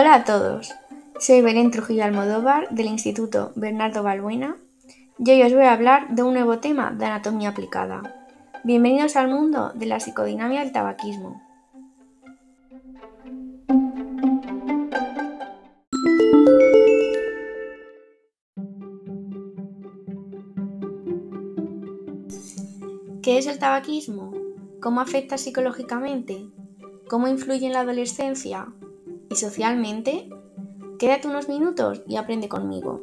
Hola a todos, soy Belén Trujillo Almodóvar del Instituto Bernardo Balbuena y hoy os voy a hablar de un nuevo tema de anatomía aplicada. Bienvenidos al mundo de la psicodinamia del tabaquismo. ¿Qué es el tabaquismo? ¿Cómo afecta psicológicamente? ¿Cómo influye en la adolescencia? ¿Y socialmente? Quédate unos minutos y aprende conmigo.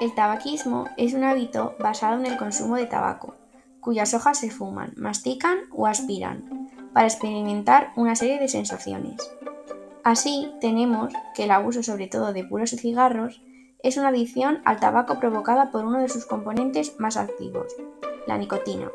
El tabaquismo es un hábito basado en el consumo de tabaco, cuyas hojas se fuman, mastican o aspiran para experimentar una serie de sensaciones. Así, tenemos que el abuso sobre todo de puros y cigarros es una adicción al tabaco provocada por uno de sus componentes más activos, la nicotina.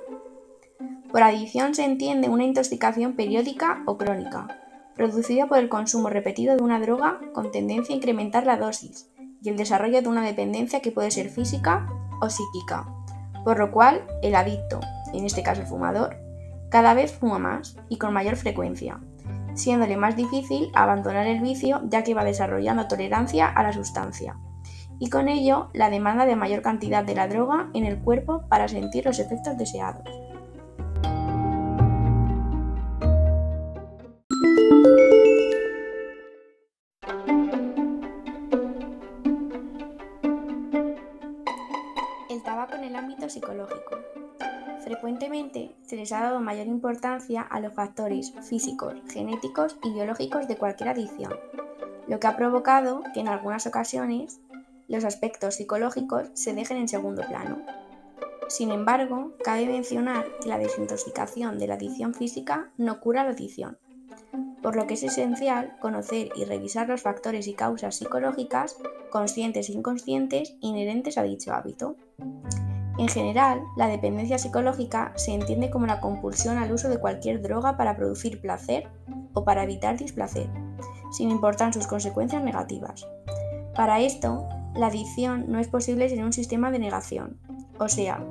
Por adicción se entiende una intoxicación periódica o crónica, producida por el consumo repetido de una droga con tendencia a incrementar la dosis y el desarrollo de una dependencia que puede ser física o psíquica, por lo cual el adicto, en este caso el fumador, cada vez fuma más y con mayor frecuencia, siéndole más difícil abandonar el vicio ya que va desarrollando tolerancia a la sustancia y con ello la demanda de mayor cantidad de la droga en el cuerpo para sentir los efectos deseados. El tabaco en el ámbito psicológico. Frecuentemente se les ha dado mayor importancia a los factores físicos, genéticos y biológicos de cualquier adicción, lo que ha provocado que en algunas ocasiones los aspectos psicológicos se dejen en segundo plano. Sin embargo, cabe mencionar que la desintoxicación de la adicción física no cura la adicción, por lo que es esencial conocer y revisar los factores y causas psicológicas, conscientes e inconscientes, inherentes a dicho hábito. En general, la dependencia psicológica se entiende como la compulsión al uso de cualquier droga para producir placer o para evitar displacer, sin importar sus consecuencias negativas. Para esto, la adicción no es posible sin un sistema de negación, o sea,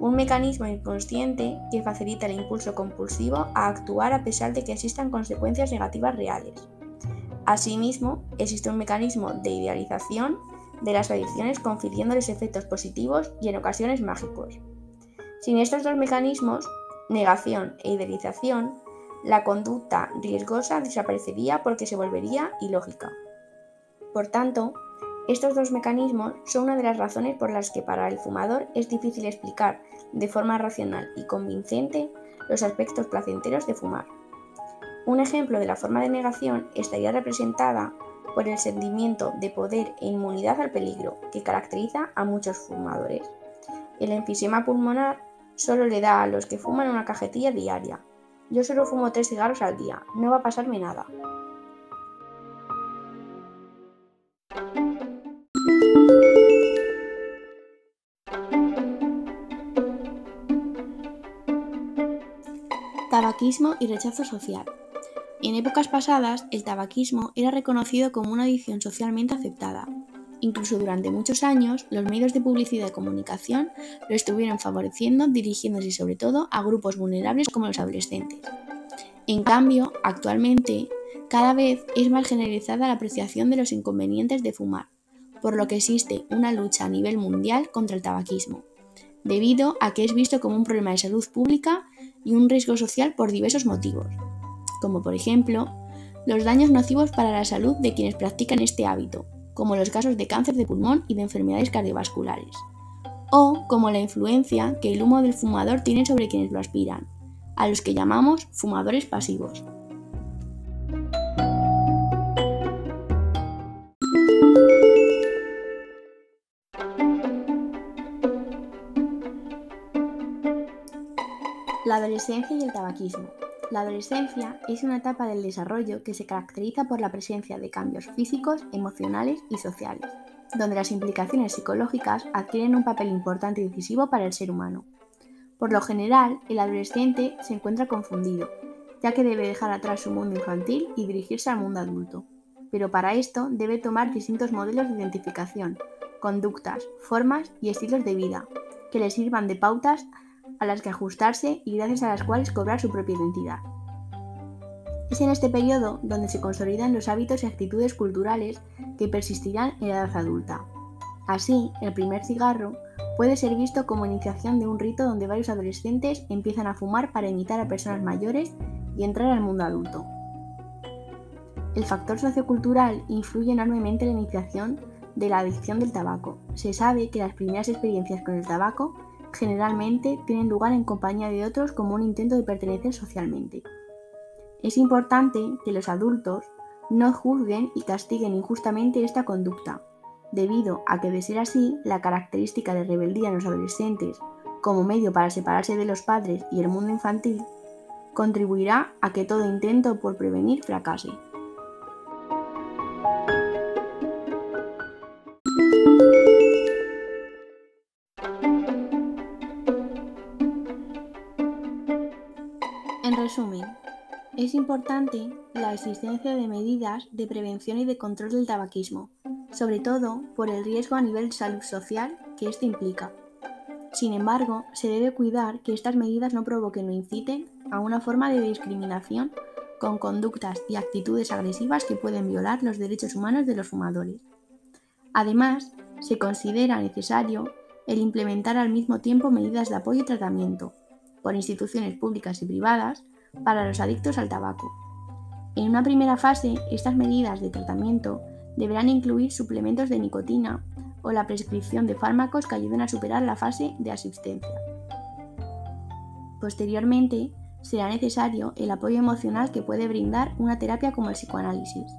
un mecanismo inconsciente que facilita el impulso compulsivo a actuar a pesar de que existan consecuencias negativas reales. Asimismo, existe un mecanismo de idealización de las adicciones confiriéndoles efectos positivos y en ocasiones mágicos. Sin estos dos mecanismos, negación e idealización, la conducta riesgosa desaparecería porque se volvería ilógica. Por tanto, estos dos mecanismos son una de las razones por las que para el fumador es difícil explicar de forma racional y convincente los aspectos placenteros de fumar. Un ejemplo de la forma de negación estaría representada por el sentimiento de poder e inmunidad al peligro que caracteriza a muchos fumadores. El enfisema pulmonar solo le da a los que fuman una cajetilla diaria. Yo solo fumo tres cigarros al día, no va a pasarme nada. Tabaquismo y rechazo social. En épocas pasadas, el tabaquismo era reconocido como una adicción socialmente aceptada. Incluso durante muchos años, los medios de publicidad y comunicación lo estuvieron favoreciendo dirigiéndose sobre todo a grupos vulnerables como los adolescentes. En cambio, actualmente, cada vez es más generalizada la apreciación de los inconvenientes de fumar, por lo que existe una lucha a nivel mundial contra el tabaquismo, debido a que es visto como un problema de salud pública y un riesgo social por diversos motivos como por ejemplo los daños nocivos para la salud de quienes practican este hábito, como los casos de cáncer de pulmón y de enfermedades cardiovasculares, o como la influencia que el humo del fumador tiene sobre quienes lo aspiran, a los que llamamos fumadores pasivos. Adolescencia y el tabaquismo. La adolescencia es una etapa del desarrollo que se caracteriza por la presencia de cambios físicos, emocionales y sociales, donde las implicaciones psicológicas adquieren un papel importante y decisivo para el ser humano. Por lo general, el adolescente se encuentra confundido, ya que debe dejar atrás su mundo infantil y dirigirse al mundo adulto. Pero para esto debe tomar distintos modelos de identificación, conductas, formas y estilos de vida, que les sirvan de pautas a las que ajustarse y gracias a las cuales cobrar su propia identidad. Es en este periodo donde se consolidan los hábitos y actitudes culturales que persistirán en la edad adulta. Así, el primer cigarro puede ser visto como iniciación de un rito donde varios adolescentes empiezan a fumar para imitar a personas mayores y entrar al mundo adulto. El factor sociocultural influye enormemente en la iniciación de la adicción del tabaco. Se sabe que las primeras experiencias con el tabaco generalmente tienen lugar en compañía de otros como un intento de pertenecer socialmente. Es importante que los adultos no juzguen y castiguen injustamente esta conducta, debido a que de ser así, la característica de rebeldía en los adolescentes como medio para separarse de los padres y el mundo infantil contribuirá a que todo intento por prevenir fracase. Es importante la existencia de medidas de prevención y de control del tabaquismo, sobre todo por el riesgo a nivel salud social que esto implica. Sin embargo, se debe cuidar que estas medidas no provoquen o inciten a una forma de discriminación con conductas y actitudes agresivas que pueden violar los derechos humanos de los fumadores. Además, se considera necesario el implementar al mismo tiempo medidas de apoyo y tratamiento por instituciones públicas y privadas para los adictos al tabaco. En una primera fase, estas medidas de tratamiento deberán incluir suplementos de nicotina o la prescripción de fármacos que ayuden a superar la fase de asistencia. Posteriormente, será necesario el apoyo emocional que puede brindar una terapia como el psicoanálisis,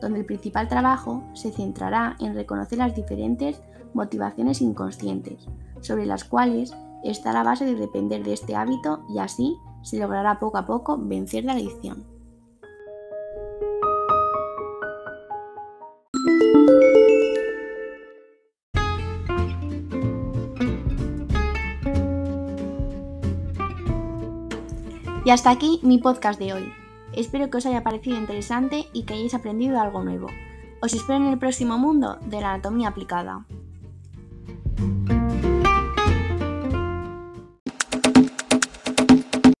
donde el principal trabajo se centrará en reconocer las diferentes motivaciones inconscientes, sobre las cuales está la base de depender de este hábito y así se logrará poco a poco vencer la adicción. Y hasta aquí mi podcast de hoy. Espero que os haya parecido interesante y que hayáis aprendido algo nuevo. Os espero en el próximo mundo de la anatomía aplicada.